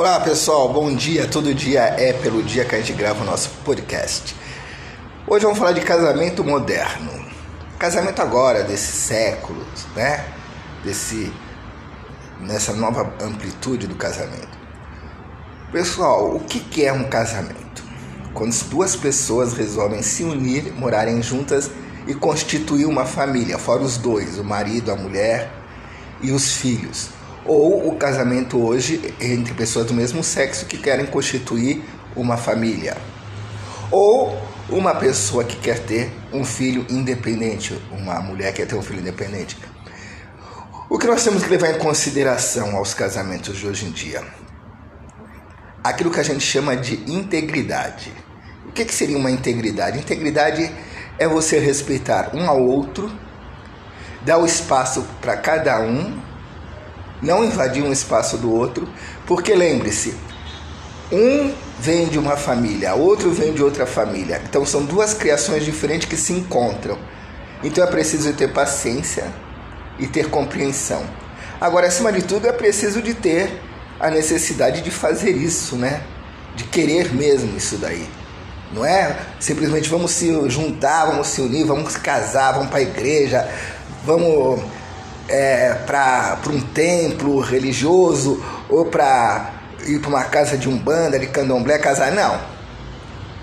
Olá pessoal, bom dia. Todo dia é pelo dia que a gente grava o nosso podcast. Hoje vamos falar de casamento moderno. Casamento agora, desse século, né? Desse, nessa nova amplitude do casamento. Pessoal, o que, que é um casamento? Quando duas pessoas resolvem se unir, morarem juntas e constituir uma família, fora os dois, o marido, a mulher e os filhos ou o casamento hoje entre pessoas do mesmo sexo que querem constituir uma família, ou uma pessoa que quer ter um filho independente, uma mulher que quer ter um filho independente. O que nós temos que levar em consideração aos casamentos de hoje em dia? Aquilo que a gente chama de integridade. O que, que seria uma integridade? Integridade é você respeitar um ao outro, dar o espaço para cada um não invadir um espaço do outro, porque lembre-se, um vem de uma família, outro vem de outra família. Então são duas criações diferentes que se encontram. Então é preciso ter paciência e ter compreensão. Agora, acima de tudo, é preciso de ter a necessidade de fazer isso, né? De querer mesmo isso daí. Não é simplesmente vamos se juntar, vamos se unir, vamos se casar, vamos para a igreja, vamos é, para um templo religioso ou para ir para uma casa de umbanda, de candomblé, casar. Não.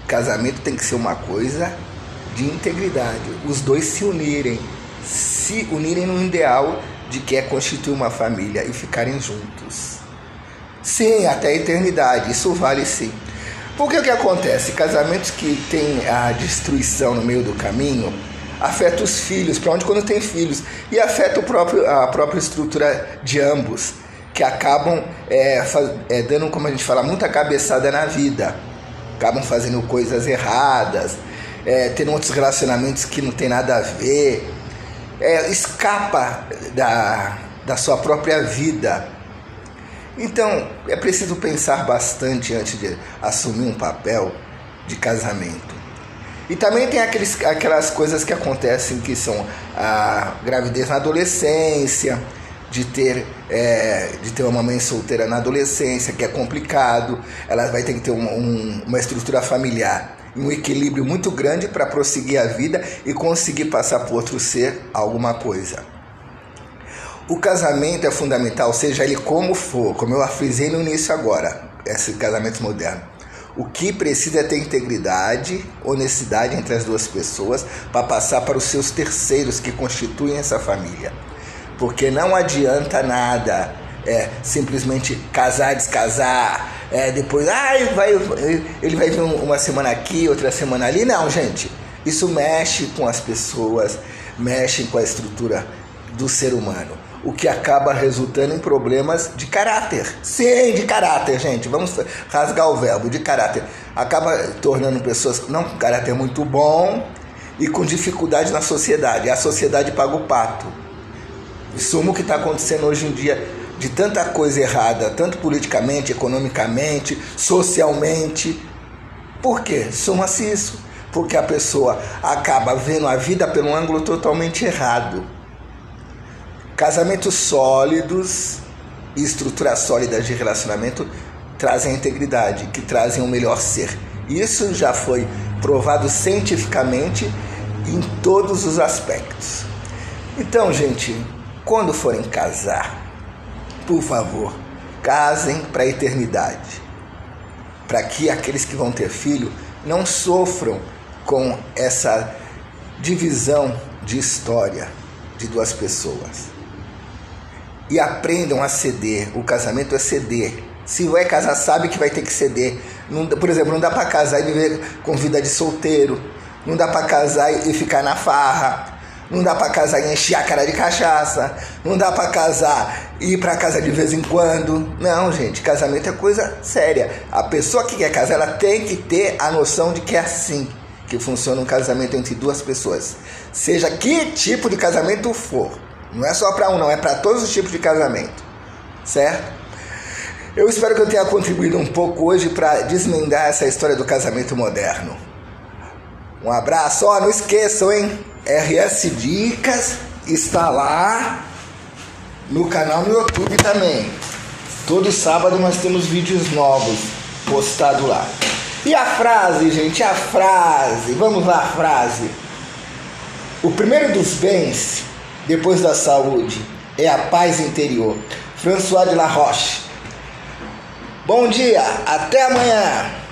Casamento tem que ser uma coisa de integridade. Os dois se unirem, se unirem no ideal de que é constituir uma família e ficarem juntos. Sim, até a eternidade, isso vale sim. Porque o que acontece? Casamentos que têm a destruição no meio do caminho, afeta os filhos, para onde quando tem filhos, e afeta o próprio, a própria estrutura de ambos, que acabam é, faz, é, dando, como a gente fala, muita cabeçada na vida, acabam fazendo coisas erradas, é, tendo outros relacionamentos que não tem nada a ver, é, escapa da, da sua própria vida. Então, é preciso pensar bastante antes de assumir um papel de casamento. E também tem aqueles, aquelas coisas que acontecem que são a gravidez na adolescência, de ter, é, de ter uma mãe solteira na adolescência, que é complicado, ela vai ter que ter uma, um, uma estrutura familiar um equilíbrio muito grande para prosseguir a vida e conseguir passar para outro ser alguma coisa. O casamento é fundamental, seja ele como for, como eu frisei no início agora, esse casamento moderno. O que precisa é ter integridade, honestidade entre as duas pessoas para passar para os seus terceiros que constituem essa família. Porque não adianta nada é, simplesmente casar, descasar, é, depois, ah, vai, ele vai vir uma semana aqui, outra semana ali. Não, gente. Isso mexe com as pessoas, mexe com a estrutura do ser humano o que acaba resultando em problemas de caráter. Sim, de caráter, gente. Vamos rasgar o verbo, de caráter. Acaba tornando pessoas não com caráter muito bom e com dificuldade na sociedade. A sociedade paga o pato. Sumo que está acontecendo hoje em dia de tanta coisa errada, tanto politicamente, economicamente, socialmente. Por quê? Suma-se isso. Porque a pessoa acaba vendo a vida pelo ângulo totalmente errado Casamentos sólidos e estruturas sólidas de relacionamento trazem integridade, que trazem o melhor ser. Isso já foi provado cientificamente em todos os aspectos. Então, gente, quando forem casar, por favor, casem para a eternidade. Para que aqueles que vão ter filho não sofram com essa divisão de história de duas pessoas e aprendam a ceder. O casamento é ceder. Se vai casar, sabe que vai ter que ceder. Não, por exemplo, não dá para casar e viver com vida de solteiro. Não dá para casar e ficar na farra. Não dá para casar e encher a cara de cachaça. Não dá para casar e ir para casa de vez em quando. Não, gente, casamento é coisa séria. A pessoa que quer casar, ela tem que ter a noção de que é assim que funciona um casamento entre duas pessoas. Seja que tipo de casamento for. Não é só para um, não, é para todos os tipos de casamento. Certo? Eu espero que eu tenha contribuído um pouco hoje para desmendar essa história do casamento moderno. Um abraço, ó, não esqueçam, hein? RS Dicas está lá no canal no YouTube também. Todo sábado nós temos vídeos novos postados lá. E a frase, gente, a frase. Vamos lá, a frase. O primeiro dos bens, depois da saúde, é a paz interior. François de la Roche. Bom dia, até amanhã.